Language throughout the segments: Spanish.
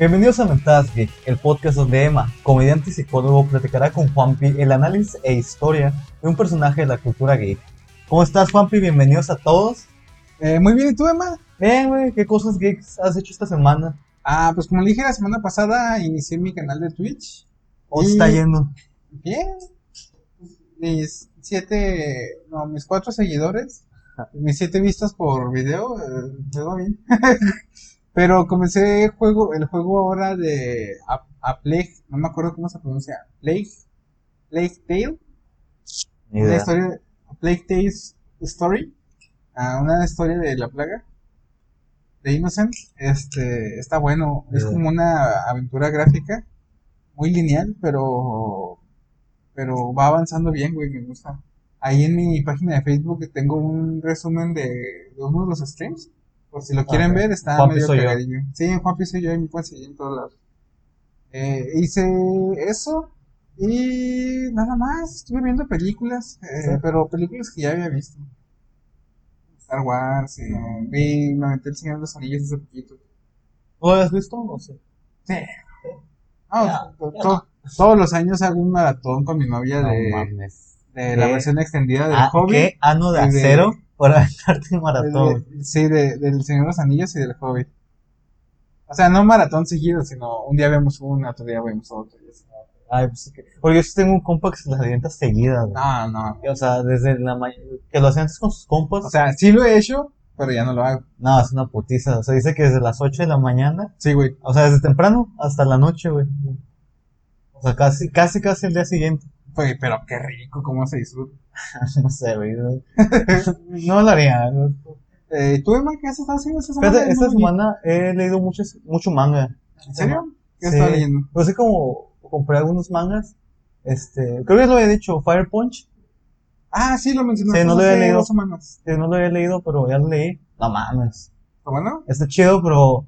Bienvenidos a Mentadas Geek, el podcast donde Emma, comediante y psicólogo, platicará con Juanpi el análisis e historia de un personaje de la cultura geek. ¿Cómo estás, Juanpi? Bienvenidos a todos. Eh, muy bien, ¿y tú, Emma? Bien, güey, ¿qué cosas geeks has hecho esta semana? Ah, pues como le dije la semana pasada, inicié mi canal de Twitch. ¿Cómo Y- está yendo? Bien. Mis siete, no, mis cuatro seguidores, mis siete vistas por video, eh, va bien. Pero comencé el juego, el juego ahora de a, a Plague, no me acuerdo cómo se pronuncia, Plague, Plague Tale, Ni una historia, Plague Tales Story, ah, una historia de la plaga, de Innocent, este, está bueno, es como una aventura gráfica, muy lineal, pero, pero va avanzando bien, güey, me gusta. Ahí en mi página de Facebook tengo un resumen de, de uno de los streams, por si lo quieren ver, está medio cagadillo. Sí, en Juanpi soy yo y me pueden seguir en todos lados. Eh, hice eso y nada más, estuve viendo películas, eh, Sí. pero películas que ya había visto. Star Wars, eh, vi, me aventé el Señor de los Anillos hace poquito. ¿Lo has visto? No sé. Sí. Ya, to- ya. to- todos los años hago un maratón con mi novia de, mames. de la versión extendida del Ah, Hobbit. ¿Qué ano de de- para aventarte un de- maratón? de- sí, de- del Señor de los Anillos y del Hobbit. O sea, no maratón seguido, sino un día vemos uno, otro día vemos otro. y así. Ay, pues es que... Porque yo tengo un compa que se las avienta seguidas, güey. No, no. O sea, desde la ma- que lo hacía antes con sus compas. O sea, sí lo he hecho, pero ya no lo hago. no, es una putiza. O sea, dice que desde las 8 de la mañana, Sí, güey. o sea, desde temprano hasta la noche, güey. O sea, casi, casi, casi el día siguiente. Güey, pero qué rico, cómo se disfruta. no sé, güey. No, lo haría. ¿no? Eh, ¿Tú, Emma, qué has estado haciendo esta semana? Fíjate, esta semana he leído mucho, mucho manga. ¿En serio? ¿Qué has Sí. estado leyendo? No sé cómo compré algunos mangas. Este, creo que lo había dicho, Fire Punch. Ah, sí, lo mencionaste Sí, no lo había leído. dos semanas. Que no lo había leído, pero ya lo leí. No mames. ¿Está bueno? Está chido, pero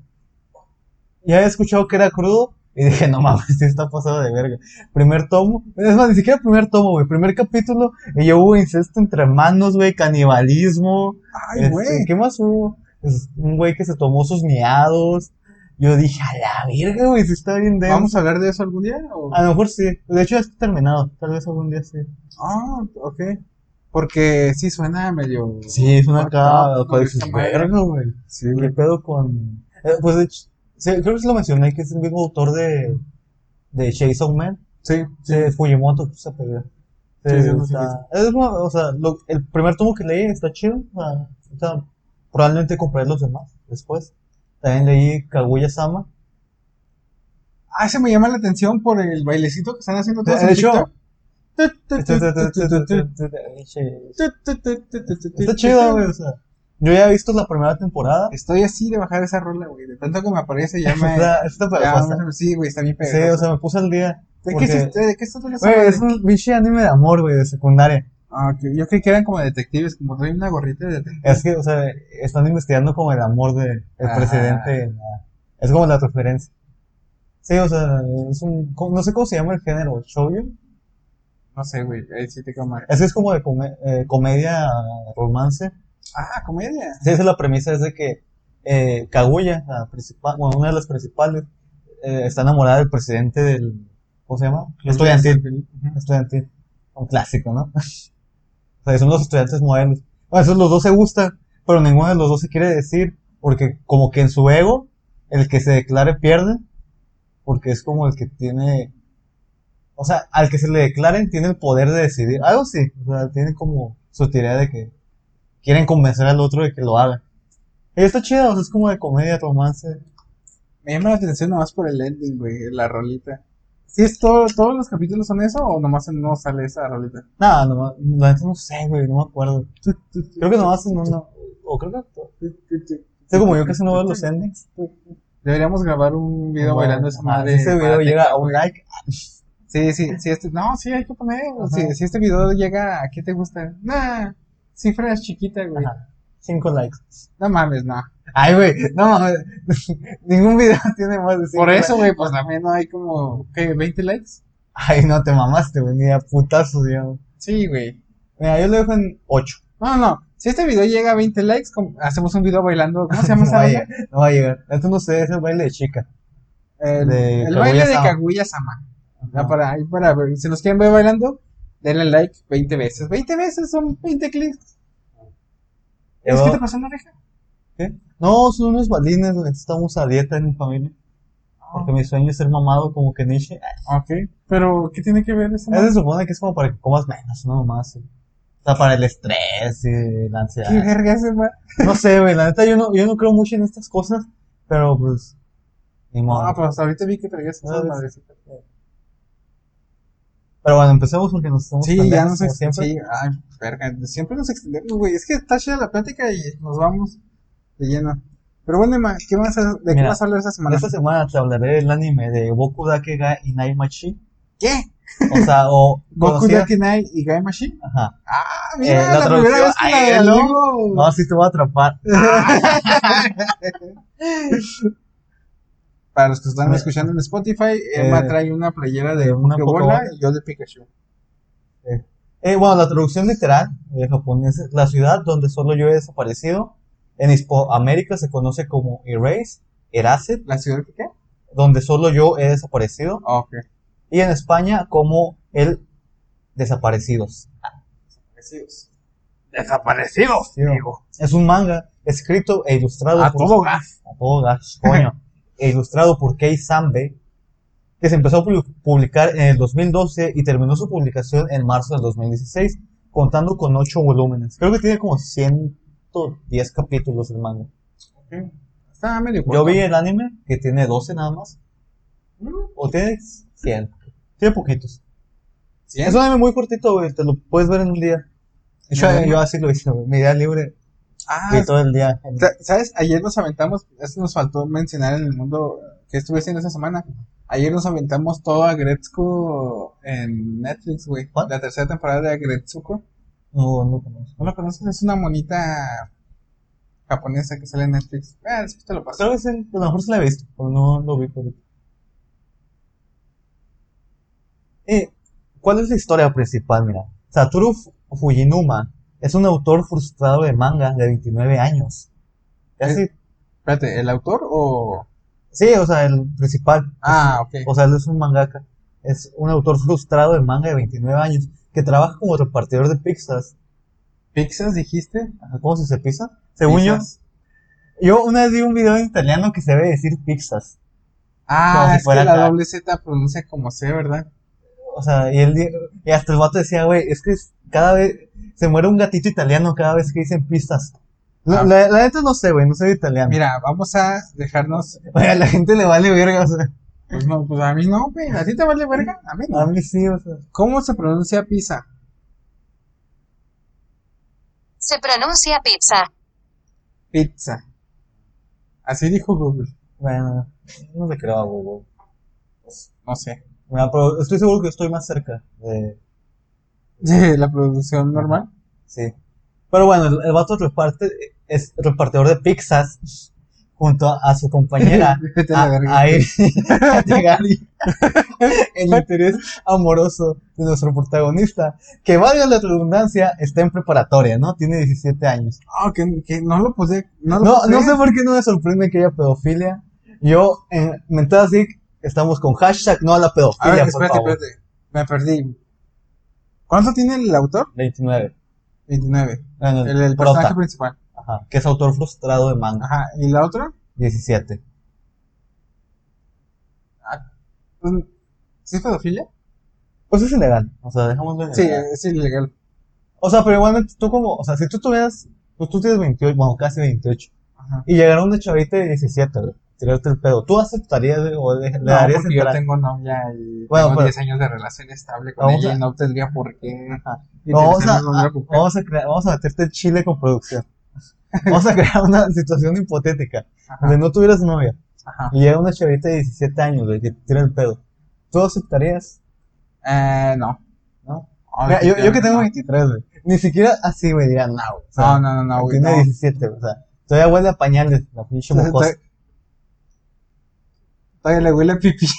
ya he escuchado que era crudo y dije, no mames, sí está pasado de verga. Primer tomo, es más, ni siquiera primer tomo, güey, primer capítulo, y ya hubo incesto entre hermanos, güey, canibalismo. Ay, este, güey. ¿Qué más hubo? Un güey que se tomó sus miados. Yo dije, a la verga, güey, si está bien denso. ¿Vamos a hablar de eso algún día? o? A lo mejor sí. De hecho, ya está terminado. Tal vez algún día sí. Ah, ok. Porque sí suena medio. Sí, fucked acá. verga, güey. Sí, ¿Qué pedo con.? Eh, pues de hecho, creo que sí lo mencioné, que es el mismo autor de. de Chainsaw Man. Sí, sí. De Fujimoto, pues se pega. Sí, Sí, sí, sí, es o sea, lo- el primer tomo que leí está chido. O sea, probablemente compraré los demás después. También leí Kaguya Sama. Ah, se me llama la atención por el bailecito que están haciendo todos De en hecho- TikTok. Está chido, güey. O sea, yo ya he visto la primera temporada. Estoy así de bajar esa rola, güey. De tanto que me aparece ya me. Está, está pegajosa. sí, güey, está bien Sí, pegado. o sea, me puse al día. ¿De qué, es, ¿De qué está toda esa Güey, madre? es un pinche anime de amor, güey, de secundaria. Ah, ok. Yo creí que eran como detectives, como traen una gorrita de detective. Es que, o sea, están investigando como el amor del Ah. presidente. en la- Es como la referencia. Sí, o sea, es un. No sé cómo se llama el género, shoujo. No sé, güey. Ahí sí te quedo mal. Es que es como de come- eh, comedia, romance. Ah, comedia. Sí, esa es la premisa, es de que eh, Kaguya, la principal, bueno, una de las principales, eh, está enamorada del presidente del. ¿Cómo se llama? Estudiantil. Estudiantil. Un clásico, ¿no? o sea, son los estudiantes modernos. Bueno, esos los dos se gustan, pero ninguno de los dos se quiere decir, porque como que en su ego, el que se declare pierde, porque es como el que tiene, o sea, al que se le declaren tiene el poder de decidir, algo sí, o sea, tiene como su teoría de que quieren convencer al otro de que lo haga. Y está chido, o sea, es como de comedia, romance. Me llama la atención nomás por el ending, güey, la rolita. ¿Sí es todo, todos los capítulos son eso o nomás no sale esa rolita? Nada, no, la no sé, güey, no me acuerdo. Creo que nomás en uno, o creo que Sí, como yo casi no veo los endings. Deberíamos grabar un video Bueno, bailando esa madre. Si este video llega a un like, Sí, sí, sí, este, no, sí, hay que poner, si, si este video llega, ¿a qué te gusta? Nah, cifras chiquitas, güey. Ajá. 5 likes. No mames, no. Ay, güey, no mames. Ningún video tiene más de 5 Por eso, güey, pues también no hay como, ¿qué? ¿20 likes? Ay, no te mamaste, güey, ni a putazos, digamos. Sí, güey. Mira, yo lo dejo en 8. No, no, si este video llega a 20 likes, com- hacemos un video bailando, ¿cómo se llama no, esa va a llegar, no va a llegar. Esto no sé, es el baile de chica. El, De el baile de Kaguya-sama. Kaguya-sama. Ya para, ahí para ver. Si nos quieren ver bailando, denle like 20 veces. 20 veces son 20 clics. ¿Es que te pasó en la oreja? ¿Qué? No, son unos balines. Estamos a dieta en mi familia. Porque mi sueño es ser mamado como que Nietzsche. Ok. Pero, ¿qué tiene que ver eso? Se supone que es como para que comas menos, no más. O sea, para el estrés y la ansiedad. ¿Qué verga ma- No sé, güey, la neta yo no, yo no creo mucho en estas cosas, pero pues, ni modo. Ah, pues ahorita vi que traías esas Ah, madrecitas. Pero bueno, empecemos porque nos estamos Sí, ya nos como ex- siempre. sí, ay, verga, siempre nos extendemos, güey. Es que está chida la plática y nos vamos de lleno. Pero bueno, Emma, ¿qué vas a, ¿de qué vas a hablar esta semana? Esta semana te hablaré del anime de Boku Dakega Inai Machi. ¿Qué? O sea, o ¿Goku Dakenai y Gai Machine? Ajá. Ah, Eh, mira, la la, primera vez que la ¿no? digo. No, sí te voy a atrapar. Para los que están escuchando en Spotify, Emma Eh, trae una playera de de una Pokébola y yo de Pikachu. Eh, bueno, la traducción literal de japonés es la ciudad donde solo yo he desaparecido. En Hispanoamérica se conoce como Erase, Erased, ¿La ciudad que qué? donde solo yo he desaparecido. Ah, ok. Y en España como el Desaparecidos. Desaparecidos. Desaparecidos, Sí, Es un manga escrito e ilustrado A por todo gas. a todo gas, coño, ilustrado por Kei Sambe, que se empezó a pu- publicar en el 2012 y terminó su publicación en marzo del 2016, contando con 8 volúmenes. Creo que tiene como 110 capítulos el manga. Está medio Yo vi el anime, que tiene 12 nada más, Mm, o tiene 100. Tiene poquitos. Es un anime muy cortito, güey, te lo puedes ver en un día. Yo así lo hice, güey, mi día libre Ah, y todo el día. Sa- ¿Sabes? Ayer nos aventamos, esto nos faltó mencionar en el mundo que estuve haciendo esa semana. Ayer nos aventamos todo a Gretzko en Netflix, güey. La tercera temporada de Gretsuko. No, no conozco. ¿No lo conoces? Es una monita japonesa que sale en Netflix. Ah, después te lo paso. Creo que sí, a lo mejor se la he visto, pero no lo vi por. Eh, ¿cuál es la historia principal? Mira, Satoru Fu- Fujinuma es un autor frustrado de manga de 29 años. Casi, Espérate, ¿el autor o...? sí, o sea, el principal. Ah, ok. O sea, él es un mangaka. Es un autor frustrado de manga de 29 años que trabaja como repartidor de pizzas. ¿Pixas dijiste? ¿Cómo se dice pizza? Según yo, Pizzas. yo una vez vi un video en italiano que se debe decir pizzas. Ah, es fuera que la acá. doble Z pronuncia como C, ¿verdad? O sea, y él y hasta el vato decía, güey, es que es- cada vez se muere un gatito italiano cada vez que dicen pistas. La, Ah. la, la neta no sé, güey, no soy italiano. Mira, vamos a dejarnos... Oye, a la gente le vale verga, o sea, Pues no, pues a mí no, güey. ¿A ti te vale verga? A mí no. a mí sí, o sea. ¿Cómo se pronuncia pizza? Se pronuncia pizza. Pizza. Así dijo Google. Bueno, no le creo a Google. No sé. Estoy seguro que estoy más cerca de, La producción normal. sí. Pero bueno, el, el vato reparte, es repartidor de pizzas junto a, a su compañera. A a, ir a llegar y- el interés amoroso de nuestro protagonista, que valga la redundancia, está en preparatoria, ¿no? Tiene 17 años. Ah, que, que no lo puse. No, lo No, no sé por qué no me sorprende que haya pedofilia. Yo, en Mentada Sick, estamos con hashtag no a la A pedofilia, ver, por espérate, favor. espérate. Me perdí. ¿Cuánto tiene el autor? 29. 29. Bueno, El, el personaje principal. ajá, que es autor frustrado de manga. Ajá. ¿Y la otra? 17. Pues, ¿Sí es pedofilia? Pues es ilegal, o sea, dejémoslo en Sí, es ilegal. O sea, pero igualmente tú como, o sea, si tú tuvieras, pues tú tienes 28, bueno, casi 28, Ajá. y llegara una chavita de 17, güey, tirarte el pedo, ¿tú aceptarías o le, le No, darías porque yo entrar? tengo novia y Bueno, tengo pero- 10 años de relación estable con ella a- y no tendría por qué. Vamos a, a- vamos a crear, vamos a meterte chile con producción. Vamos a crear una situación hipotética, Ajá, donde no tuvieras novia, ajá. y llega una chavita de 17 años, güey, que te tira el pedo. ¿Tú aceptarías? Eh, no. Mira, yo, yo que tengo no. 23, güey, ni siquiera así, güey, diría, no, güey. No, no, no, no, güey. tiene no. 17, o sea, todavía huele a pañales, la pinche mocosa. Todavía le huele a pipí.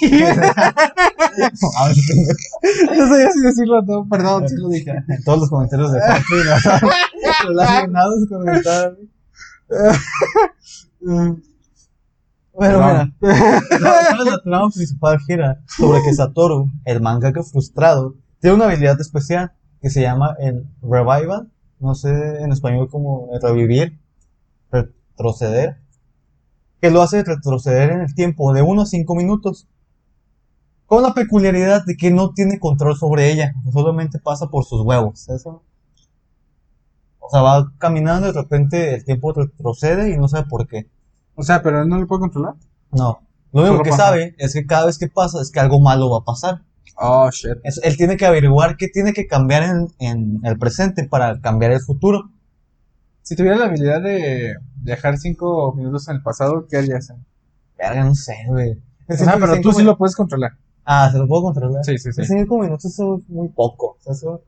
No sabía si decirlo todo, perdón, sí lo dije. en todos los comentarios de Papi, relacionados con el tal. Perdón. mira, la, la trama principal gira sobre que Satoru, el mangaka frustrado, tiene una habilidad especial que se llama el revival, no sé en español como revivir, retroceder, que lo hace retroceder en el tiempo de 1 a 5 minutos, con la peculiaridad de que no tiene control sobre ella, solamente pasa por sus huevos, eso. O sea, va caminando y de repente el tiempo retrocede y no sabe por qué. O sea, pero él no lo puede controlar. No. Lo único que pasa. sabe es que cada vez que pasa es que algo malo va a pasar. Oh, shit. Es- él tiene que averiguar qué tiene que cambiar en, en el presente para cambiar el futuro. Si tuviera la habilidad de viajar cinco minutos en el pasado, ¿qué harías? Verga, no sé, güey. O sea, pero tú sí lo puedes controlar. Ah, ¿se lo puedo controlar? Sí, sí, sí. Cinco minutos eso es muy poco. O sea, eso- o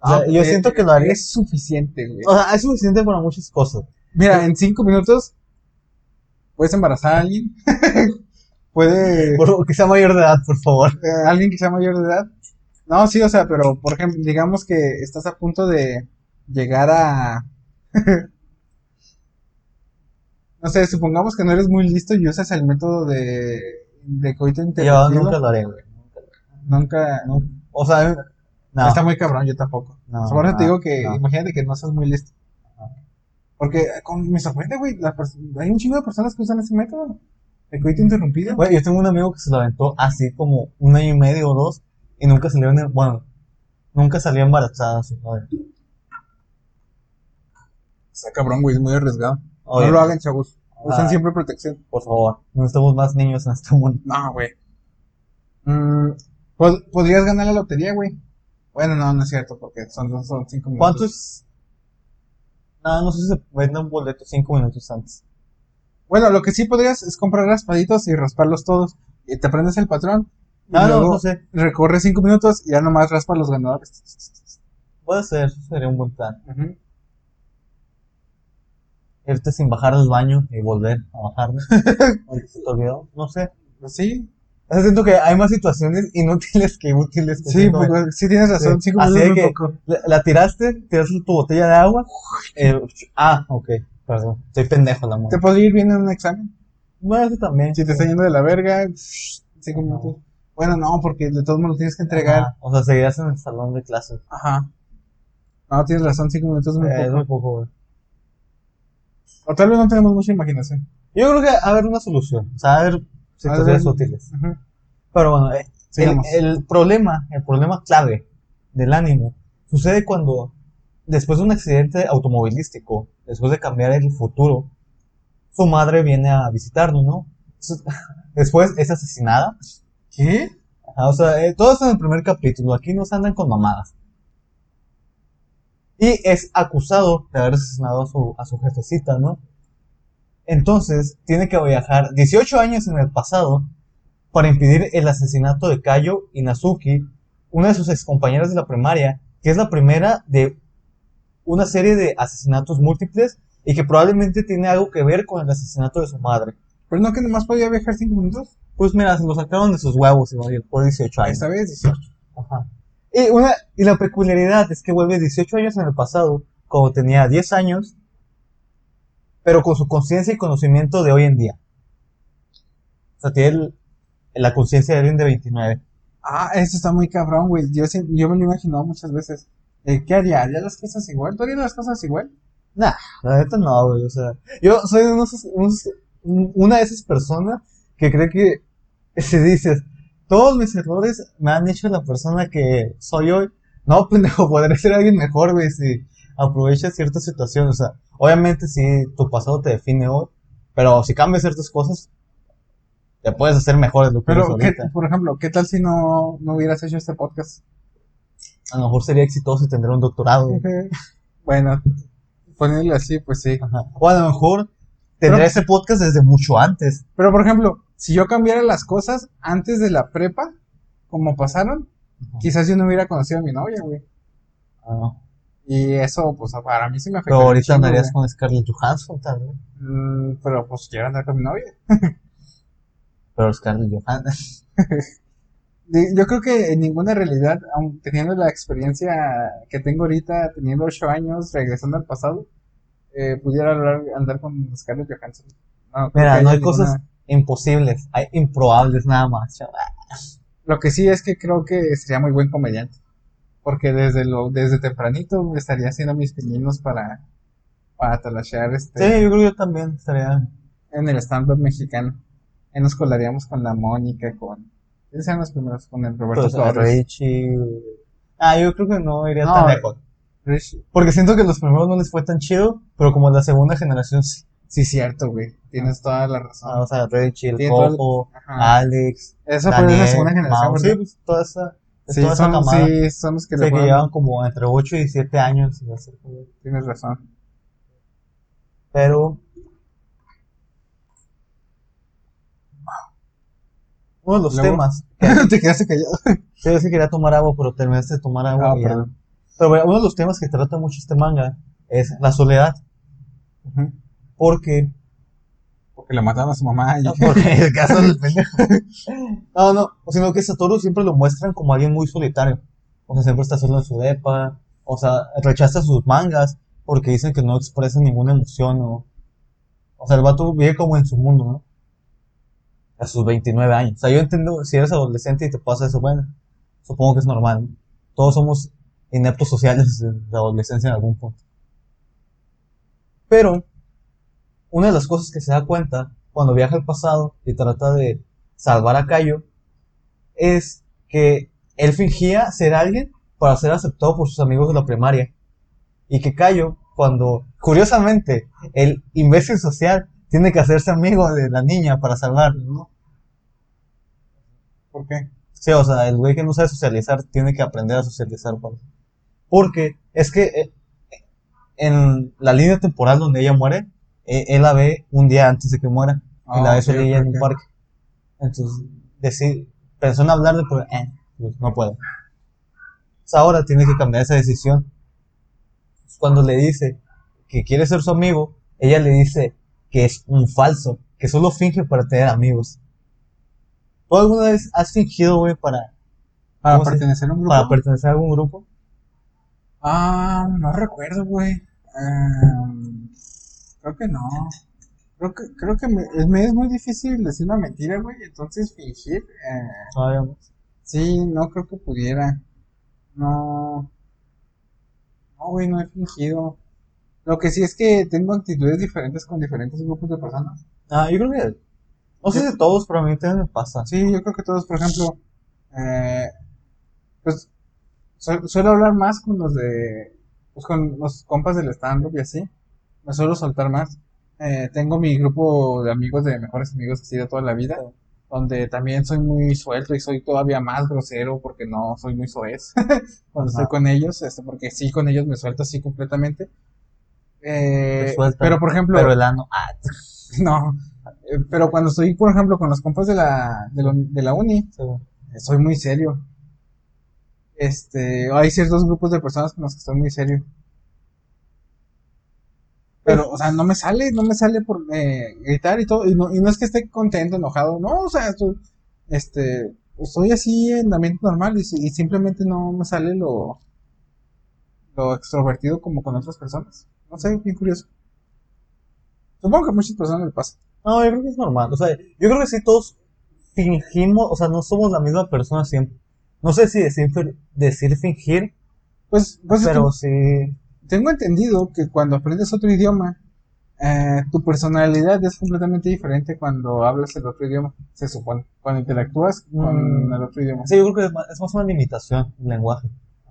Ah, sea, yo eh, siento que lo haría. Es suficiente, güey. O sea, es suficiente para muchas cosas. Mira, en cinco minutos puedes embarazar a alguien. Puede. Por- que sea mayor de edad, por favor. eh, alguien que sea mayor de edad. No, sí, o sea, pero por ejemplo, digamos que estás a punto de llegar a. no sé, supongamos que no eres muy listo y usas el método de, de coito Yo interrumpido. nunca lo haré, güey. Nunca. No. O sea, no. Está muy cabrón, yo tampoco. No, Por eso te no, digo que no. imagínate que no seas muy listo. Porque con, me sorprende, güey, hay un chingo de personas que usan ese método. El coito interrumpido. Güey, yo tengo un amigo que se lo aventó así como un año y medio o dos y nunca salió en el, bueno, nunca salió embarazada su madre. Está cabrón, güey, es muy arriesgado. No lo hagan, chavos. Usen Ah. siempre protección. Por favor, no necesitamos más niños en este mundo. No, güey. Mm, pod- podrías ganar la lotería, güey. Bueno, no, no es cierto, porque son, son cinco minutos. ¿Cuántos? No, no sé si se vende un boleto cinco minutos antes. Bueno, lo que sí podrías es comprar raspaditos y rasparlos todos. Y te aprendes el patrón. Y Ah, no, luego no sé. recorres cinco minutos y ya nomás raspas los ganadores. Puede ser, eso sería un buen plan. Irte sin bajar al baño y volver a bajarme. Ahorita se te olvidó, no sé. Sí, O sea, siento que hay más situaciones inútiles que útiles. sí, pues, sí tienes razón. Sí. Así de que-. La, la tiraste, tiraste tu botella de agua. eh, ah, ok, perdón. Estoy pendejo la Te mano. podría ir bien en un examen. Bueno, eso también. Si te está yendo de la verga, cinco minutos. Bueno, no, porque de todos modos lo tienes que entregar. Ajá, O sea, seguirías en el salón de clases. Ajá. No, tienes razón, cinco minutos es muy Eh, es poco. muy poco, güey. O tal vez no tenemos mucha imaginación. Yo creo que va a haber una solución. O sea, va a haber situaciones útiles. Pero bueno, eh, el, el problema, el problema clave del anime sucede cuando, después de un accidente automovilístico, después de cambiar el futuro, su madre viene a visitarlo, ¿no? Después es asesinada. ¿Qué? Ajá, o sea, eh, todo eso en el primer capítulo. Aquí no se andan con mamadas. Y es acusado de haber asesinado a su, a su jefecita, ¿no? Entonces, tiene que viajar 18 años en el pasado para impedir el asesinato de Kayo Inazuki, una de sus excompañeras de la primaria, que es la primera de una serie de asesinatos múltiples y que probablemente tiene algo que ver con el asesinato de su madre. Pero no que nomás podía viajar cinco minutos. Pues mira, se lo sacaron de sus huevos y por 18 años. Esta vez 18. Ajá. Y, una, y la peculiaridad es que vuelve 18 años en el pasado, cuando tenía 10 años, pero con su conciencia y conocimiento de hoy en día. O sea, tiene el- la conciencia de alguien de 29. Ah, eso está muy cabrón, güey. Yo, yo me lo he imaginado muchas veces. Eh, ¿Qué haría? ¿Haría las cosas igual? ¿Tú harías las cosas igual? Nah, la neta no, güey. O sea, yo soy unos- una de esas personas que cree que si dices, todos mis errores me han hecho la persona que soy hoy. No, pendejo, podré ser alguien mejor, güey, si aprovechas ciertas situaciones. O sea, obviamente si tu pasado te define hoy, pero si cambias ciertas cosas, te puedes hacer mejor de lo que eres Pero, ¿qué, ahorita. por ejemplo, ¿qué tal si no, no hubieras hecho este podcast? A lo mejor sería exitoso y tendría un doctorado. bueno, ponerle así, pues sí. Ajá. O a lo mejor tendría Pero- ese podcast desde mucho antes. Pero, por ejemplo, si yo cambiara las cosas antes de la prepa, como pasaron, quizás yo no hubiera conocido a mi novia, güey. Ah, Y eso, pues, para mí sí me afecta. Pero ahorita andarías con Scarlett Johansson, tal vez. pero, pues, quiero andar con mi novia. Pero Scarlett Johansson. Yo creo que en ninguna realidad, aun teniendo la experiencia que tengo ahorita, teniendo ocho años, regresando al pasado, eh, pudiera hablar- andar con Scarlett Johansson. No, Mira, no hay cosas, imposibles, hay improbables nada más. Lo que sí es que creo que sería muy buen comediante. Porque desde lo, desde tempranito estaría haciendo mis pininos para, para talashear este, Sí, yo creo que yo también estaría. en el stand-up mexicano. Ahí nos colaríamos con la Mónica, con... ¿Quiénes eran los primeros? Con el Roberto Pues, Torres. Richie. Ah, yo creo que no iría No, tan eh. lejos. Porque siento que los primeros no les fue tan chido, pero como la segunda generación sí. Sí, cierto, güey. Tienes toda la razón. Ah, o sea, Richie, el Sí, todo el- Coco, Ajá. Alex, Eso fue de la segunda generación, sí, pues, toda esa, Sí, toda esa son, camada. sí, son los que Sí, le que llevan como entre 8 y 7 años. así, güey. Tienes razón. Pero. Uno de los Luego- temas. Te quedaste callado. Sí, yo sí quería tomar agua, pero terminaste de tomar agua. Ah, y. Pero bueno, uno de los temas que trata mucho este manga es la soledad. Ujú. Porque. Porque le mataron a su mamá y... No, porque el caso del pendejo. No, no, sino que Satoru siempre lo muestran como alguien muy solitario. O sea, siempre está solo en su depa. O sea, rechaza sus mangas porque dicen que no expresa ninguna emoción. O, o sea, el vato vive como en su mundo, ¿no? A sus 29 años. O sea, yo entiendo, si eres adolescente y te pasa eso, bueno, supongo que es normal. ¿no? Todos somos ineptos sociales de adolescencia en algún punto. Pero, una de las cosas que se da cuenta cuando viaja al pasado y trata de salvar a Cayo es que él fingía ser alguien para ser aceptado por sus amigos de la primaria. Y que Cayo, cuando, curiosamente, el imbécil social tiene que hacerse amigo de la niña para salvarlo, ¿no? ¿Por qué? Sí, o sea, el güey que no sabe socializar tiene que aprender a socializar. por- Porque es que eh, en la línea temporal donde ella muere, él la ve un día antes de que muera. y la Ah, ve ok, solilla en un parque. Entonces, decir, pensó en hablarle, pero eh, pues, no puedo. Entonces, ahora tiene que cambiar esa decisión. Cuando le dice que quiere ser su amigo, ella le dice que es un falso, que solo finge para tener amigos. ¿Tú alguna vez has fingido, güey, para, ¿Para ¿Cómo se- pertenecer a un grupo? para pertenecer a algún grupo? Ah, no recuerdo, güey. Em, creo que no. Creo que, creo que me, es- me es muy difícil decir una mentira, güey. Entonces fingir. eh, Todavía no. sí, no creo que pudiera. No. No, güey, no he fingido. Lo que sí es que tengo actitudes diferentes con diferentes grupos de personas. Ah, yo creo que, no sé si todos, pero a mí también me pasa. Sí, yo creo que todos, por ejemplo, eh, pues su- suelo hablar más con los de, pues con los compas del stand-up y así. Me suelo soltar más. Eh, tengo mi grupo de amigos, de mejores amigos así de toda la vida, donde también soy muy suelto y soy todavía más grosero porque no soy muy soez cuando estoy con ellos, este, porque sí, con ellos me suelto así completamente. Eh, Te sueltan, pero por ejemplo, Pero el ano, ah, no, eh, pero cuando estoy, por ejemplo, con los compas de la, de la, de la uni, sí. eh, soy muy serio. Este, hay ciertos grupos de personas con los que estoy muy serio. Pero, o sea, no me sale, no me sale por eh, gritar y todo, y no, y no es que esté contento, enojado, no, o sea, estoy, este, estoy así en ambiente normal y, si- y simplemente no me sale lo, lo extrovertido como con otras personas. No sé, bien curioso. Supongo que a muchas personas les pasa. No, yo creo que es normal. O sea, yo creo que sí todos fingimos, o sea, no somos la misma persona siempre. No sé si decir, decir fingir, Pues, pues pero sí. Tengo entendido que cuando aprendes otro idioma, eh, tu personalidad es completamente diferente cuando hablas el otro idioma, se supone. Cuando interactúas con Mm. el otro idioma. Sí, yo creo que es más, es más una limitación el lenguaje.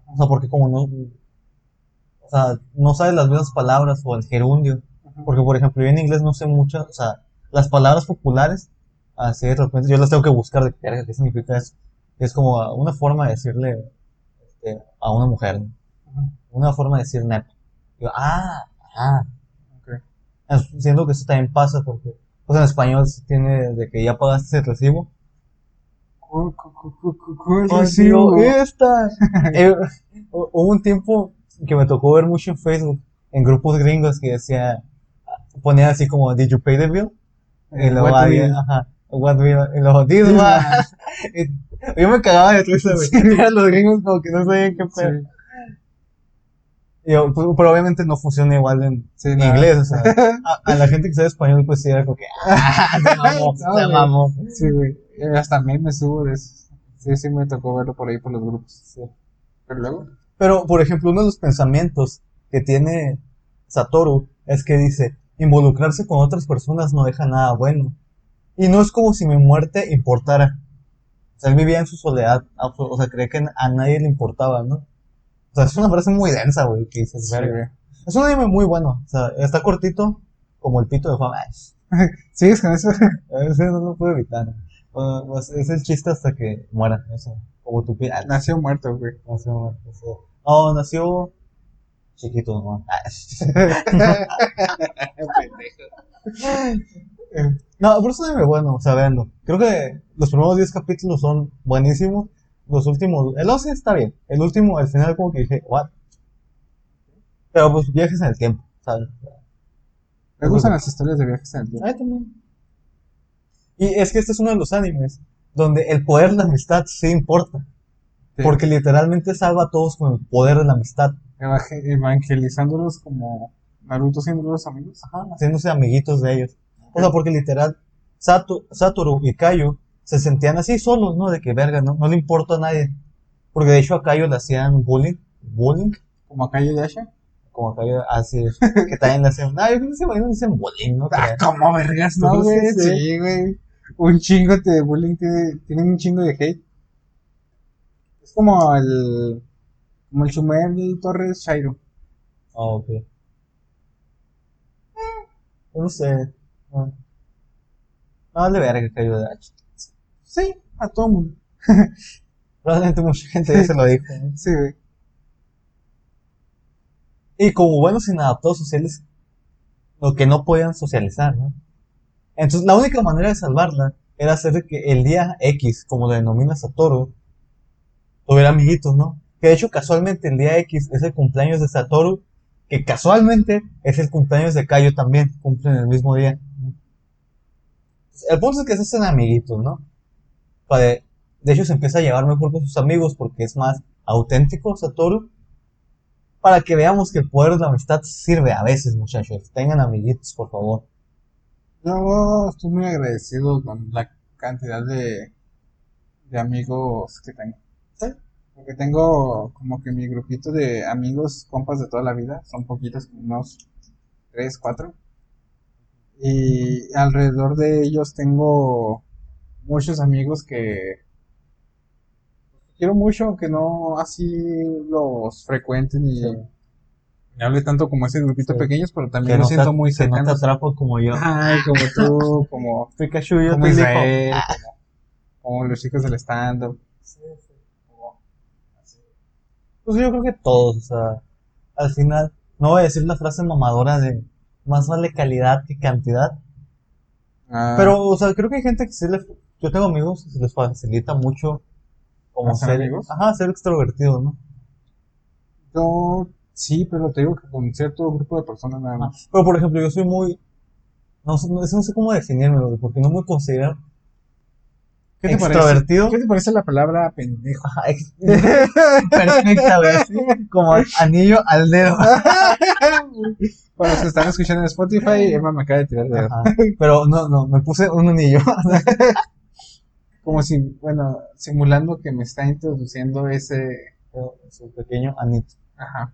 O sea, porque como no. O sea, no sabes las mismas palabras o el gerundio. Porque, por ejemplo, yo en inglés no sé muchas, o sea, las palabras populares, así de repente yo las tengo que buscar de qué significa eso. Es como una forma de decirle este, a una mujer, ¿no? Una forma de decir nepo. Digo, ah, ah. Ok. Es- Siento que eso también pasa porque, pues en español se tiene de que ya pagaste el recibo. Cu- recibo. tío, esta. Eh, hu- hubo un tiempo que me tocó ver mucho en Facebook, en grupos gringos que decía, ponía así como, ¿Did you pay the bill? Y Eh, luego what había, ajá, what bill? Y luego, this one. yo me cagaba de risa, güey. Los gringos como que no sabían qué pedo. Sí. Y yo, pues, pero obviamente no funciona igual en, Sí, en nada. inglés, o sea, a, a la gente que sabe español, pues sí era como que, ah, se mamó, No, se mamó. Sí, güey. Eh, Hasta mí me subo de eso. Sí, sí me tocó verlo por ahí por los grupos. Sí. Pero luego. Pero, por ejemplo, uno de los pensamientos que tiene Satoru es que dice, involucrarse con otras personas no deja nada bueno. Y no es como si mi muerte importara. O sea, él vivía en su soledad, o sea, cree que a nadie le importaba, ¿no? O sea, es una frase muy densa, güey, que dices, Sí, verga. Es un anime muy bueno, o sea, está cortito, como el pito de Juan. Ay, ¿Sigues con eso? ese no lo puedo evitar. O- pues, es el chiste hasta que muera, eso, como tu piel. Nació muerto, güey. Nació, nació- No, nació chiquito nomás. No, pero es un anime bueno, o sea, véanlo. Creo que los primeros 10 capítulos son buenísimos. Los últimos, el 11 está bien. El último, al final, como que dije, what? Pero pues viajes en el tiempo, ¿sabes? Me gustan las historias de viajes en el tiempo. Ay, también. Y es que este es uno de los animes donde el poder de la amistad sí importa. Sí. Porque literalmente salva a todos con el poder de la amistad. Evangel- Evangelizándolos como Naruto siendo los amigos. Ajá, haciéndose amiguitos de ellos. O sea, porque literal, Sato- Satoru y Kaio se sentían así solos, ¿no? De que verga, ¿no? No le importa a nadie. Porque de hecho a Kaio le hacían bullying, bullying, Como a Cayo Yasha. como a Kaio, así, que también le hacían, ah, yo creo que no le hacían bullying, ¿no? Ah, como vergas, ¿no, güey? sí. Sí, güey. Un chingo de bullying, tiene- tienen un chingo de hate. Es como el. Como el Chumel Torres Shairo. Ah, ok. Eh, No sé. No, no vale verga de H. Sí, a todo mundo. Probablemente mucha gente ya se lo dijo, ¿no? Sí, güey. Y como buenos inadaptados sociales, lo que no podían socializar, ¿no? Entonces, la única manera de salvarla era hacer que el día X, como lo denomina Satoru, tuviera amiguitos, ¿no? Que de hecho, casualmente, el día X es el cumpleaños de Satoru, que casualmente es el cumpleaños de Kaio también, cumplen el mismo día. El punto es que se hacen amiguitos, ¿no? Para- de hecho, se empieza a llevar mejor con sus amigos porque es más auténtico Satoru para que veamos que el poder de la amistad sirve a veces, muchachos. Tengan amiguitos, por favor. Yo estoy muy agradecido con la cantidad de, de amigos que tengo. ¿Sí? Porque tengo como que mi grupito de amigos, compas de toda la vida, son poquitos, unos tres, cuatro. Y alrededor de ellos tengo muchos amigos que quiero mucho, aunque no así los frecuenten y Sí. me hable tanto como ese grupito Sí. pequeños, pero también los no, siento muy que no te cercanos. atrapo como yo. Ay, como tú, como Pikachu, yo como te digo. Israel, como, como los chicos del stand-up. como- Pues yo creo que todos, o sea, al final, no voy a decir la frase mamadora de más vale calidad que cantidad, Ah, pero, o sea, creo que hay gente que sí le, yo tengo amigos se les facilita mucho como ¿Hacer ser, amigos? ajá, ser extrovertido, ¿no? yo sí, pero te digo que con cierto grupo de personas nada más. Pero, por ejemplo, yo soy muy, no, sé- no, no sé cómo definirme, porque no me considero ¿Qué te parece? extrovertido. ¿Qué te parece la palabra pendejo? Ajá, ex- Perfecta, güey, así, como anillo al dedo. Para los que están escuchando en Spotify, Emma me acaba de tirar de Ajá. Pero no, no, me puse un anillo. Como si, bueno, simulando que me está introduciendo ese. Su pequeño anito. Ajá.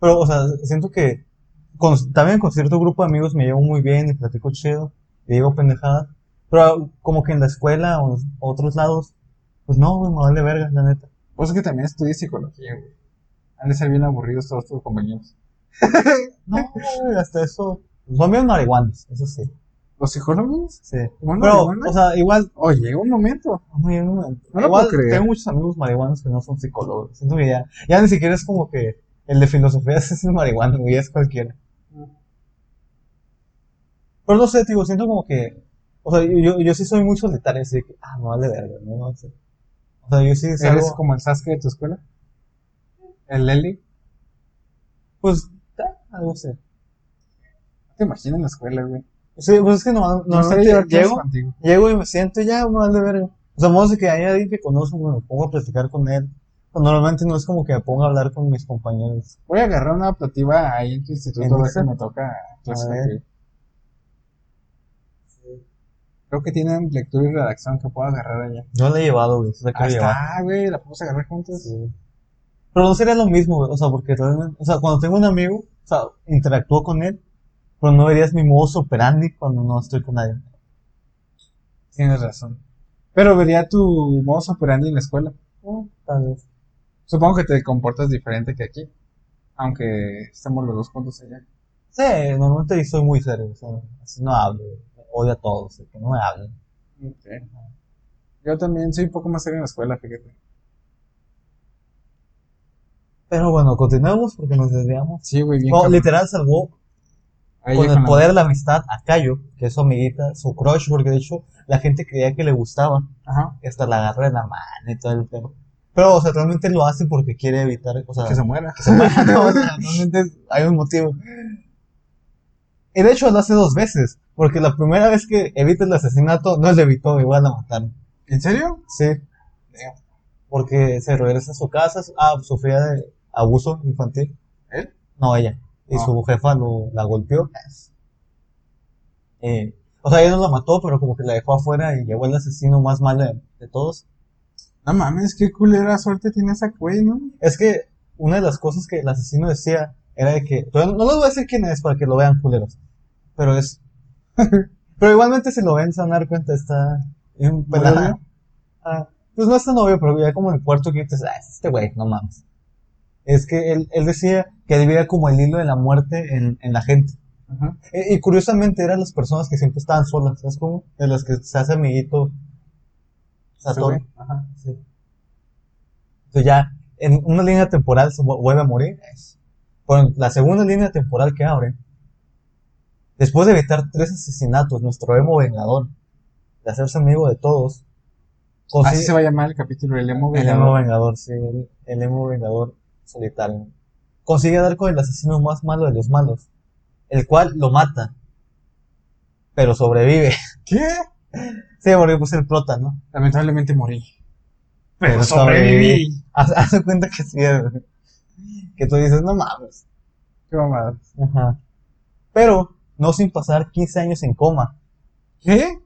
Pero, o sea, siento que con- también con cierto grupo de amigos me llevo muy bien y platico chido y digo pendejadas. Pero como que en la escuela o en otros lados, pues no, güey, me vale verga, la neta. Pues es que también estudié psicología, güey. Han de ser bien aburridos todos tus compañeros. No, güey, hasta eso. Son bien marihuanos, eso sí. ¿Los psicólogos? Sí. ¿Fuman Pero, o sea, igual, Oye, un momento. muy bien, No lo igual puedo creer. tengo muchos amigos marihuanos que no son psicólogos. Siento que ya, ya ni siquiera es como que el de filosofía es el marihuano, güey, es cualquiera. Pero no sé, tío, siento como que, o sea, yo, yo sí soy muy solitario, así que, ah, no vale verga, no, no sé. O sea, yo sí ¿Eres salgo, como el Sasuke de tu escuela? ¿El Lely? pues, ah, algo sé. No te imaginas en la escuela, güey. Sí, pues es que no, clases llego, contigo. llego y me siento ya, me vale verga. O sea, modo de que haya alguien que conozco, me pongo a platicar con él. Normalmente no es como que me ponga a hablar con mis compañeros. Voy a agarrar una optativa ahí en tu instituto ¿En a ver Ixa? si me toca clase A ver. contigo. Creo que tienen lectura y redacción que puedo agarrar allá. Yo la he llevado, güey. Llevar. está, güey, la podemos agarrar juntos. Sí. Pero no sería lo mismo, güey. O sea, porque realmente, o sea, cuando tengo un amigo, o sea, interactúo con él, pero no verías mi modo operandi cuando no estoy con nadie. Tienes razón. Pero vería tu modo operandi en la escuela. Tal vez. Supongo que te comportas diferente que aquí. Aunque estemos los dos juntos allá. Sí, normalmente soy muy serio, o sea, así no hablo. Odio a todos, que no me hablen. Yo también soy un poco más serio en la escuela, fíjate. Pero bueno, continuemos porque nos desviamos. Sí, güey, bien. No, cabrón. literal salvó Ahí con el poder de la amistad a Cayo, que es su amiguita, su crush, porque de hecho la gente creía que le gustaba, Ajá. hasta la agarra de la mano y todo el tema. Pero, o sea, realmente lo hace porque quiere evitar, o sea, Que se muera. que se muera, ¿no? O sea, realmente hay un motivo. Y de hecho lo hace dos veces, porque la primera vez que evita el asesinato no lo evitó, igual la mataron. ¿En serio? Sí. Porque se regresa a su casa, ah, sufría de abuso infantil. ¿Él? No, ella. Y Ah. su jefa lo, la golpeó. Eh, o sea, ella no la mató, pero como que la dejó afuera y llegó el asesino más malo de, de todos. No mames, qué culera suerte tiene esa güey, ¿no? Es que una de las cosas que el asesino decía era de que, no, no les voy a decir quién es para que lo vean culeros, pero es, pero igualmente si lo ven se van a dar cuenta, está un pelado. obvio? Ah, pues no es tan obvio, pero ya como en el cuarto quinto dices, ah, es este güey, no mames. Es que él, él decía que debía como el hilo de la muerte en, en la gente. Ajá. E- Y, curiosamente eran las personas que siempre estaban solas, ¿sabes cómo? De las que se hace amiguito. Sí, güey. Ajá. Sí. Entonces ya, en una línea temporal se vu- vuelve a morir. Bueno, la segunda línea temporal que abre, después de evitar tres asesinatos, nuestro emo vengador, de hacerse amigo de todos, Así se va a llamar el capítulo, el emo el vengador. emo vengador, sí, el, el emo vengador solitario. Consigue dar con el asesino más malo de los malos, el cual lo mata, pero sobrevive. ¿Qué? Sí, porque pues el prota, ¿no? Lamentablemente morí. Pero sobreviví. Haz, haz cuenta que sí, que tú dices, no mames. Qué mamada. Ajá. Pero, no sin pasar 15 años en coma. ¿Qué?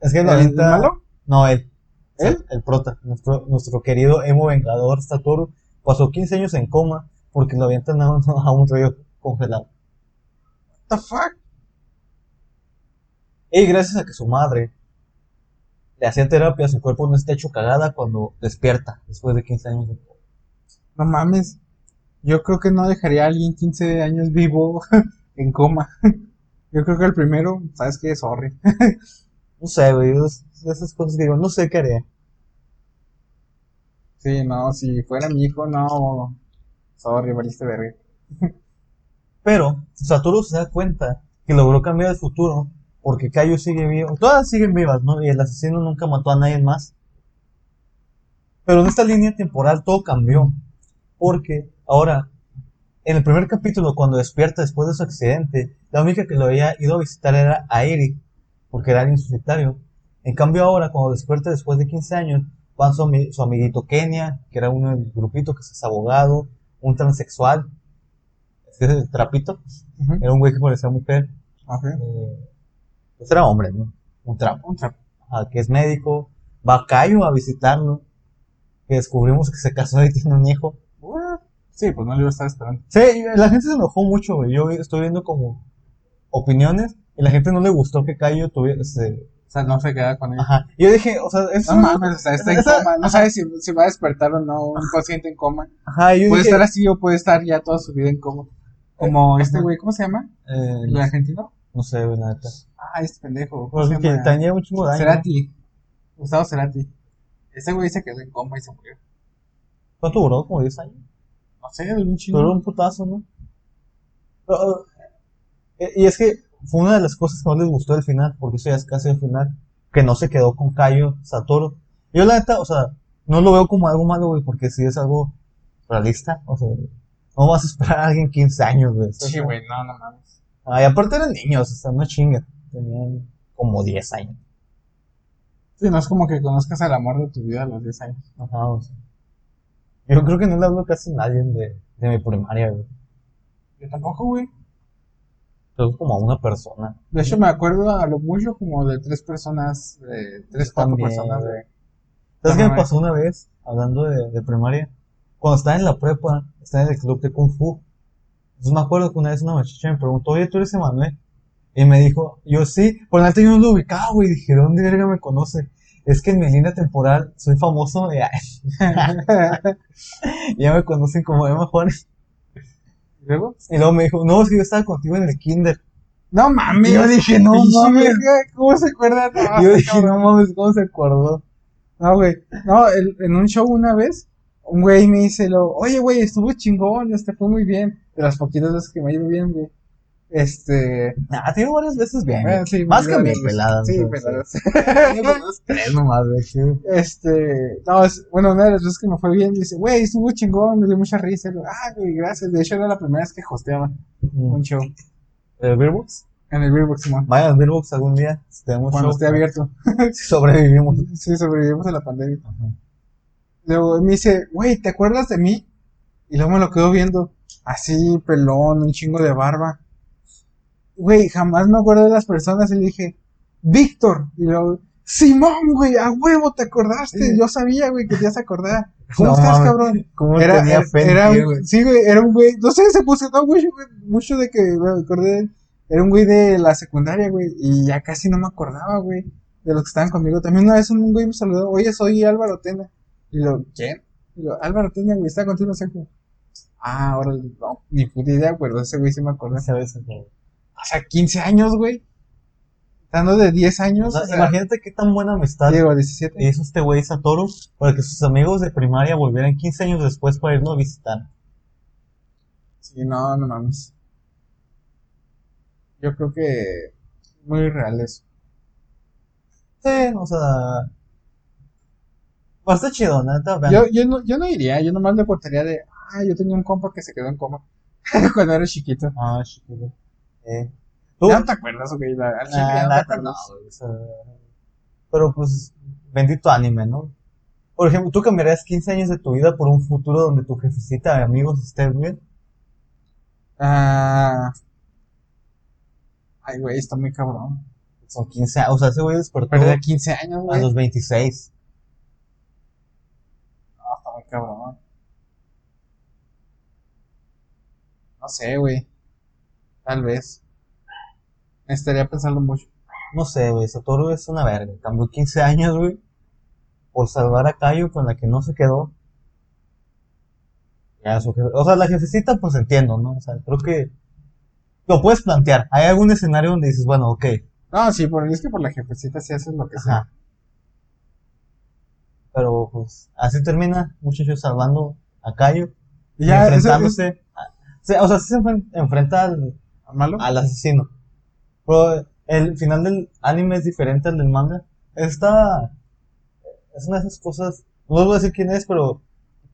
Es que ¿El, la el malo? No, él. ¿Él? El prota. Nuestro, nuestro querido emo vengador Satoru pasó 15 años en coma porque lo a un, a un río congelado. What the fuck? Y gracias a que su madre le hacía terapia, su cuerpo no está hecho cagada cuando despierta después de 15 años. de- No mames. Yo creo que no dejaría a alguien 15 años vivo en coma. Yo creo que el primero, ¿sabes qué? Sorry. No sé, güey, es- esas cosas que digo, no sé qué haría. Sí, no, si fuera mi hijo, no. Sorry, valiste verga. Pero Satoru se da cuenta que logró cambiar el futuro porque Kaio sigue vivo. Todas siguen vivas, ¿no? Y el asesino nunca mató a nadie más. Pero en esta línea temporal todo cambió. Porque ahora, en el primer capítulo, cuando despierta después de su accidente, la única que lo había ido a visitar era a Eri, porque era alguien solitario. En cambio ahora, cuando despierta después de 15 años, van su, su amiguito Kenia, que era uno del grupito que es abogado, un transexual, es el trapito, era un güey que parecía mujer, Ok. eh, pues era hombre, ¿no? Un trapo, Un trapo. ajá, que es médico, va a Cayo a visitarlo, que descubrimos que se casó y tiene un hijo. Sí, pues no le iba a estar esperando. Sí, la gente se enojó mucho, güey. Yo estoy viendo como opiniones y la gente no le gustó que Cayo tuviera. O sea, no se queda con él. Ajá. Yo dije, o sea, eso. No mames, o sea, está en Esa- coma. No sabe si, si va a despertar o no un paciente en coma. Ajá, yo Puede dije. estar así o puede estar ya toda su vida en coma. Como este güey, ¿cómo se llama? eh, ¿El argentino? no sé, güey, neta. Ah, este pendejo. ¿Cómo Pues que tenía un chingo de años. Cerati. Gustavo Cerati. Ese güey se quedó en coma y se murió. ¿Cuánto duró? Como 10 años. No sé, algún chingo. Duró un putazo, ¿no? Eh, y es que fue una de las cosas que más les gustó del final, porque eso ya es casi el final, que no se quedó con Cayo Satoru. Yo la neta, o sea, no lo veo como algo malo, güey, porque sí es algo realista, o sea, no vas a esperar a alguien 15 años, güey. Sí, güey, no, no mames. Ah, y aparte eran niños, o sea, no chinga, tenían como 10 años. Sí, no es como que conozcas al amor de tu vida a los 10 años. Ajá, o sea. Yo creo que no le hablo casi a nadie de, de mi primaria, güey. Yo tampoco, güey. Creo como a una persona. De hecho, me acuerdo a lo mucho como de tres personas, de tres, cuatro también, personas de... ¿Sabes qué me pasó una vez, hablando de, de primaria? Cuando estaba en la prepa, estaba en el club de Kung Fu. Entonces me acuerdo que una vez una muchacha me preguntó, oye, ¿tú eres Emanuel? Y me dijo, yo sí, por neta yo no lo ubicaba, güey. Dije, ¿de dónde verga me conoce? Es que en mi línea temporal soy famoso, y ya me conocen como Emma Juárez. ¿Luego? Y luego me dijo, no, es que yo estaba contigo en el kinder. No mames. Y yo dije, no mames. ¿Cómo se acuerda? No, yo está dije, no mames, ¿cómo se acordó? No, güey. No, el- en un show una vez, un güey me dice, lo, oye, güey, estuvo chingón, este fue muy bien. De las poquitas veces que me ha ido bien, güey. Este. Nah, te varias veces bien. sí, Más que a mí, varias veces. pelada. Sí, peladas. Tres nomás, güey. Este, no, es, bueno, una de las veces que me fue bien, dice, güey, estuvo chingón, me dio mucha risa. Ah, güey, gracias. De hecho, era la primera vez que hosteaba un show ¿El Beerbox? en el Beerbox, Simón. Vaya al Beerbox algún día. Si tenemos Cuando show, esté abierto. sobrevivimos. Sí, sobrevivimos a la pandemia. Luego me dice, güey, ¿te acuerdas de mí? Y luego me lo quedo viendo, así, pelón, un chingo de barba. Güey, jamás me acuerdo de las personas y le dije, Víctor. Y luego, Simón, güey, a huevo, te acordaste. Sí. Yo sabía, güey, que te ibas a acordar. ¿Cómo No estás, cabrón? ¿Cómo Era, tenía era, fe güey? sí, güey, era un güey, no sé, se emocionó mucho, güey, mucho de que me acordé. Era un güey de la secundaria, güey, y ya casi no me acordaba, güey, de los que estaban conmigo. También una vez un güey me saludó, oye, soy Álvaro Tena. Y lo, ¿quién? Y lo, Álvaro Tena, güey, está contigo, qué. Ah, ahora, no, ni puta idea, güey, ese güey sí me acordé. Esa vez, güey. O sea, 15 años, güey. Estando de 10 O años, sea, o sea, imagínate qué tan buena amistad Diego, 17. hizo este güey Satoru para que sus amigos de primaria volvieran 15 años después para irnos a visitar. Sí, no, no mames. Yo creo que muy real eso. Sí, o sea. Bastante chido, neta. vean. Yo, yo, no, yo no iría, yo nomás le contaría de, ah, yo tenía un compa que se quedó en coma cuando era chiquito. Ah, chido. Eh. ¿Tú? ¿Ya no te acuerdas, ok? La, chile ya Nah, no te acuerdas. no, o sea, pero pues, bendito anime, ¿no? Por ejemplo, ¿tú cambiarías 15 años de tu vida por un futuro donde tu jefecita de amigos esté bien? Ah. Ay, güey, está muy cabrón. Son 15 años, o sea, ese güey despertó Perdí 15 años, a güey. los 26. No, está muy cabrón. No sé, güey. Tal vez. Estaría pensando mucho. No sé, güey, Satoru es una verga. Cambió 15 años, güey, por salvar a Cayo con la que no se quedó. Ya, su jefe- o sea, la jefecita, pues entiendo, ¿no? O sea, creo que lo puedes plantear. Hay algún escenario donde dices, bueno, ok, No, sí, por, es que por la jefecita sí haces lo que sea. Ajá. Pero pues así termina, muchachos salvando a Cayo Y ya, eso enfrentándose. a- se- o sea, sí se enfren- enfrenta al, malo. al asesino. Pero el final del anime es diferente al del manga. Está. Es una de esas cosas. No les voy a decir quién es, pero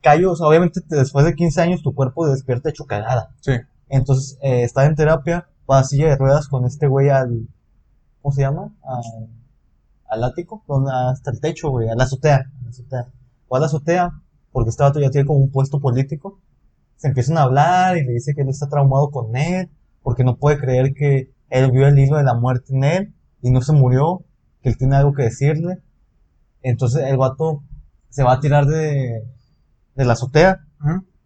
Cayo, o sea, obviamente te- después de 15 años tu cuerpo despierta hecho cagada. Sí. Entonces, eh, está en terapia, va a silla de ruedas con este güey al. ¿Cómo se llama? Al, al ático, hasta el techo, güey, a la azotea. a la azotea. Va a la azotea, porque este vato ya tiene como un puesto político. Se empiezan a hablar y le dice que él está traumado con él, porque no puede creer que él vio el hilo de la muerte en él y no se murió, que él tiene algo que decirle. Entonces el vato se va a tirar de, de la azotea.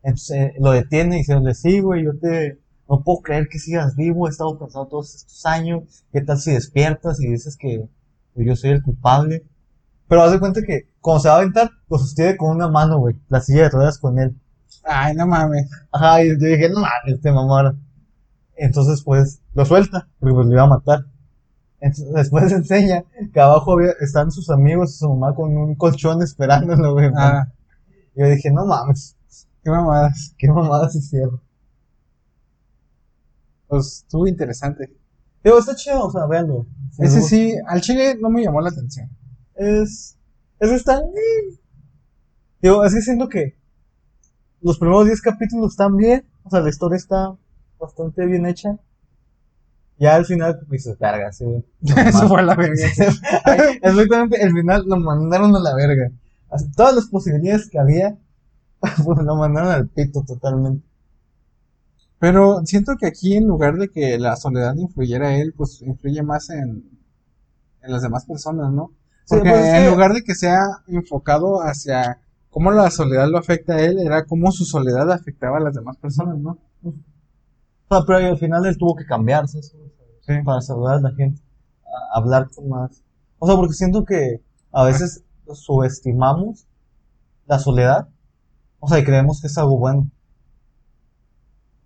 Entonces eh, lo detiene y dice, sí, güey, yo te, no puedo creer que sigas vivo, he estado pensando todos estos años, ¿qué tal si despiertas y dices que pues, yo soy el culpable? Pero haz de cuenta que cuando se va a aventar, lo sostiene con una mano, güey, la silla de ruedas con él. Ay, no mames. Ajá, y yo dije, no mames, este mamón. Entonces, pues, lo suelta, porque pues lo iba a matar. Entonces, después enseña que abajo había, están sus amigos y su mamá con un colchón esperándolo, güey. Ah, yo dije, no mames, qué mamadas. qué mamadas hicieron. Pues estuvo interesante. Digo, está chido, o sea, véanlo. Si Ese sí, al chile no me llamó la atención. Es. Es está. Digo, es que siento que los primeros 10 capítulos están bien. O sea, la historia está bastante bien hecha. Ya al final, como dices, verga, sí. Eso fue la verga. Exactamente, el final lo mandaron a la verga. Así, todas las posibilidades que había pues lo mandaron al pito totalmente. Pero siento que aquí en lugar de que la soledad influyera a él, pues influye más en, en las demás personas, ¿no? Sí, Porque pues es en que- lugar de que sea enfocado hacia cómo la soledad lo afecta a él, era cómo su soledad afectaba a las demás personas, ¿no? Sea, pero al final él tuvo que cambiarse eso, Sí. para saludar a la gente, a hablar con más. O sea, porque siento que a veces subestimamos la soledad, o sea, y creemos que es algo bueno.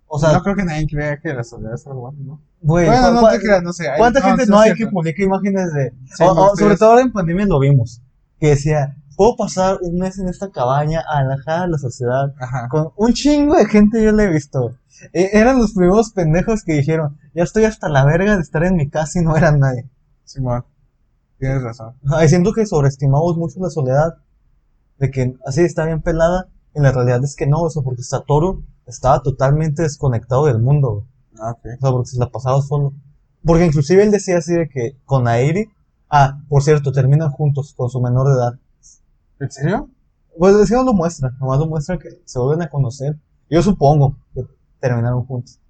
O sea, no creo que nadie crea que la soledad es algo bueno, ¿no? bueno, ¿cu- no te creas, no sé. hay- ¿cuánta gente no hay que publica imágenes de... Sí, o- me o gustaría- sobre todo ahora en pandemia lo vimos, que decía, puedo pasar un mes en esta cabaña alejada de la sociedad, Ajá. con un chingo de gente yo le he visto. E- eran los primeros pendejos que dijeron, ya estoy hasta la verga de estar en mi casa y no era nadie. Simón. Tienes razón. Ay, siento que sobreestimamos mucho la soledad, de que así está bien pelada, y la realidad es que no, eso porque Satoru estaba totalmente desconectado del mundo. Ah, ok. o sea, porque se la pasaba solo. Porque inclusive él decía así de que con Airi, ah, por cierto, terminan juntos con su menor de edad. ¿En serio? Pues es que no lo muestra, nomás lo muestra que se vuelven a conocer. Yo supongo que terminaron juntos.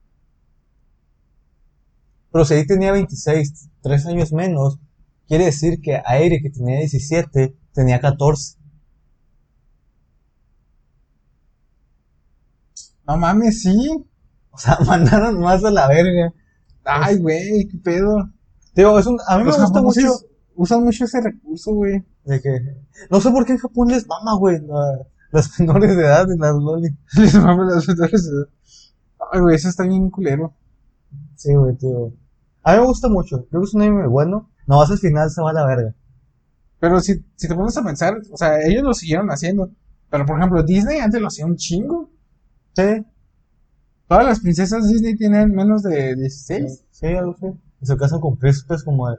Pero si ahí tenía 26, 3 años menos, quiere decir que Airi, que tenía 17, tenía 14. No mames, sí. O sea, mandaron más a la verga. Ay, güey, qué pedo. Digo, es un, a mí me gusta mucho usan mucho ese recurso, güey. de que... No sé por qué en Japón les mama, güey, la- las menores de edad y las loli. Les maman las menores de edad. Ay, güey, eso está bien culero. Sí, güey, tío. A mí me gusta mucho. Creo que es un anime bueno. No, al final se va a la verga. Pero si, si te pones a pensar, o sea, ellos lo siguieron haciendo. Pero por ejemplo, Disney antes lo hacía un chingo. Sí, Todas las princesas Disney tienen menos de 16. sí, algo así. Y se casan con príncipes como de...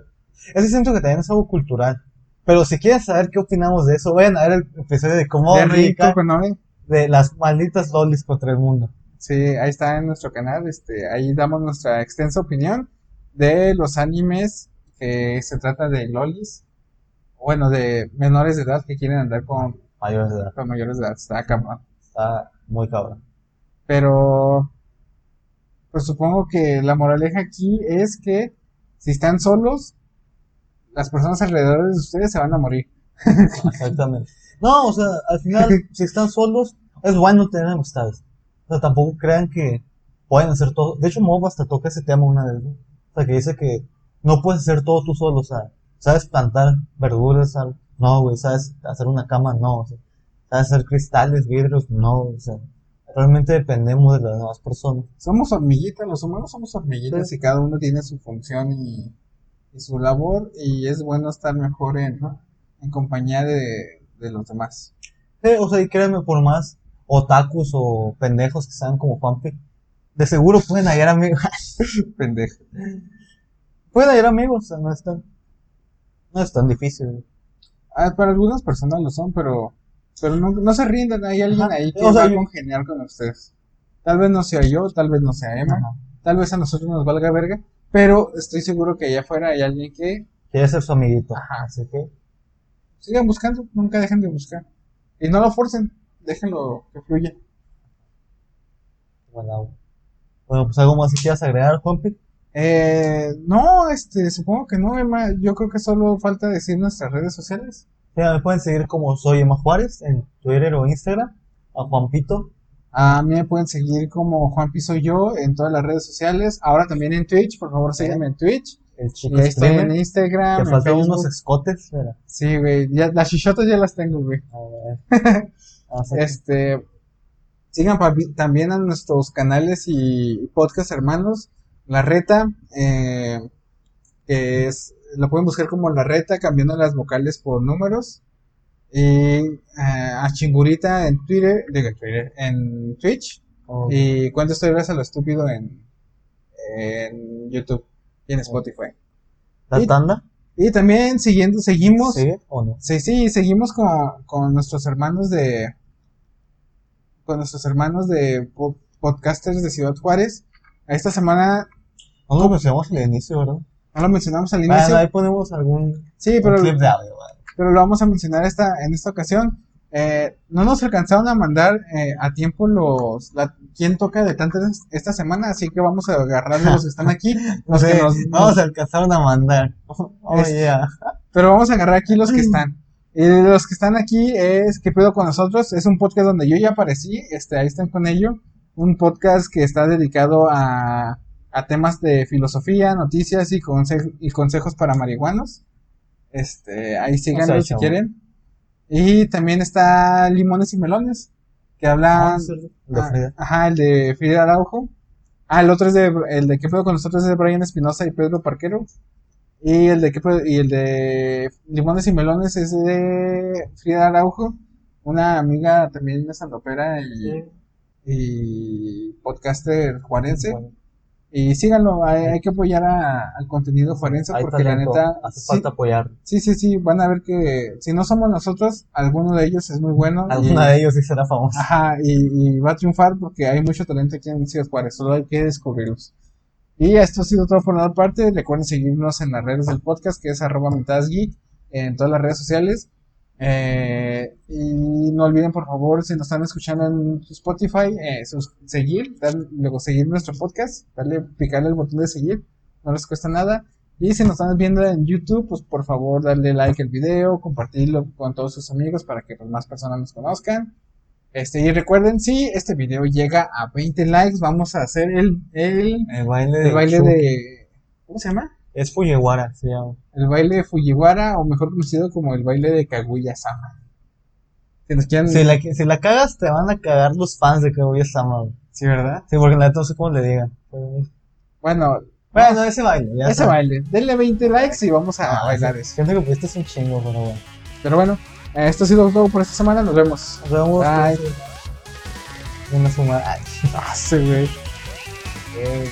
Ese siento que también es algo cultural. Pero si quieren saber qué opinamos de eso, vayan a ver el episodio de cómo De rico, Rica Noé. de las malditas lolis contra el mundo. Sí, ahí está en nuestro canal. Este, ahí damos nuestra extensa opinión de los animes que se trata de lolis. Bueno, de menores de edad que quieren andar con, Mayores de edad. con mayores de edad. Está cabrón. Está muy cabrón. Pero, pues supongo que la moraleja aquí es que si están solos, las personas alrededor de ustedes se van a morir. Exactamente. No, o sea, al final, si están solos, es bueno tener amistades. O sea, tampoco crean que pueden hacer todo. De hecho, Mob hasta toca ese tema una vez, ¿no? O sea, que dice que no puedes hacer todo tú solo, o sea, sabes plantar verduras, no, güey, sabes hacer una cama, no, o sea, sabes hacer cristales, vidrios, no, o sea, realmente dependemos de las demás personas. Somos hormiguitas, los humanos somos hormiguitas Sí. y cada uno tiene su función y, y su labor y es bueno estar mejor en, en compañía de, de los demás. Sí, o sea, y créanme, por más otakus o pendejos que sean como Juanpi, de seguro pueden hallar amigos. Pendejo. Pueden hallar amigos, o sea, no es tan, no es tan difícil. Ah, para algunas personas lo son, pero, pero no, no se rindan, hay alguien Ajá. ahí que O sea, va a congeniar con ustedes. Tal vez no sea yo, tal vez no sea Emma, Ajá. tal vez a nosotros nos valga verga, pero estoy seguro que allá afuera hay alguien que Quiere ser su amiguito. Así que, sigan buscando, nunca dejen de buscar. Y no lo forcen, déjenlo que fluya. bueno, bueno, pues algo más que quieras agregar, Juanpi. Eh, no, este, supongo que no, Emma. Yo creo que solo falta decir nuestras redes sociales. Ya, me pueden seguir como soy Emma Juárez en Twitter o Instagram. A Juanpito. A mí me pueden seguir como Juan Piso Yo en todas las redes sociales. Ahora también en Twitch, por favor síganme en Twitch. El Y chico ahí estoy en. Instagram, Te faltan unos escotes. Sí, güey, ya, las chichotas ya las tengo, güey. A ver. Este, sigan también a nuestros canales y podcast hermanos. La Reta, eh, que es, lo pueden buscar como La Reta, cambiando las vocales por números. Y eh, a Chingurita en Twitter, digo en Twitter, en Twitch. Oh, Y cuento historias a lo estúpido en, en YouTube y en Spotify. ¿La tanda? Y también siguiendo, seguimos. ¿Sigue o no? Sí, sí, seguimos con, con nuestros hermanos de. Con nuestros hermanos de po- podcasters de Ciudad Juárez. Esta semana, No lo mencionamos al inicio, ¿verdad? no lo mencionamos al Bueno, inicio. ahí ponemos algún sí, pero, clip de audio. Pero lo vamos a mencionar esta, en esta ocasión. eh, no nos alcanzaron a mandar eh, a tiempo los la, quién toca de tantas esta semana, así que vamos a agarrar los que están aquí, los Sí, que nos- vamos a alcanzar a mandar. Oh, Es- yeah. pero vamos a agarrar aquí los que están. Y los que están aquí es ¿Qué pedo con nosotros? Es un podcast donde yo ya aparecí, este, ahí están con ello. Un podcast que está dedicado a, a temas de filosofía, noticias y, conse- y consejos para marihuanos. Este, ahí síganlo si quieren. Y también está Limones y Melones, que hablan... De Ah. Ajá, el de Frida Araujo. Ah, el otro es de, el de qué pedo con nosotros es de Brian Espinosa y Pedro Parquero. Y el de pedo- y el de Limones y Melones es de Frida Araujo, una amiga también de Santopera y, y podcaster juarense. Bueno, Y síganlo, hay, hay que apoyar a- al contenido juarense hay porque talento, la neta Hace sí, falta apoyar. sí, sí, sí, van a ver que si no somos nosotros, alguno de ellos es muy bueno. Alguna de ellos sí será famosa. Ajá, y, y va a triunfar porque hay mucho talento aquí en Ciudad Juárez, solo hay que descubrirlos. Y esto ha sido todo por nuestra parte. Recuerden seguirnos en las redes del podcast, que es arroba mitadgeek, en todas las redes sociales. Eh, y no olviden, por favor, si nos están escuchando en Spotify, eh, sus- seguir, dar- luego seguir nuestro podcast, darle, picarle el botón de seguir, no les cuesta nada. Y si nos están viendo en YouTube, pues por favor darle like al video, compartirlo con todos sus amigos para que pues, más personas nos conozcan. Este, y recuerden, si este video llega a 20 likes, vamos a hacer el, el, El baile el de... ¿Cómo se llama? Es Fujiwara, se llama. El baile de Fujiwara, o mejor conocido como el baile de Kaguya-sama. Si nos quieren... Si la, si la cagas, te van a cagar los fans de Kaguya-sama. Sí, ¿verdad? Sí, porque la neta no sé cómo le digan. Bueno, Bueno, ese baile. Ya ese baile. Denle 20 likes y vamos a Ah, bailar eso. Siento que pusiste es un chingo, pero bueno. Pero bueno, esto ha sido todo por esta semana. Nos vemos. Nos vemos. Bye. pues, Una suma. Ay, Ah, sí, güey. eh.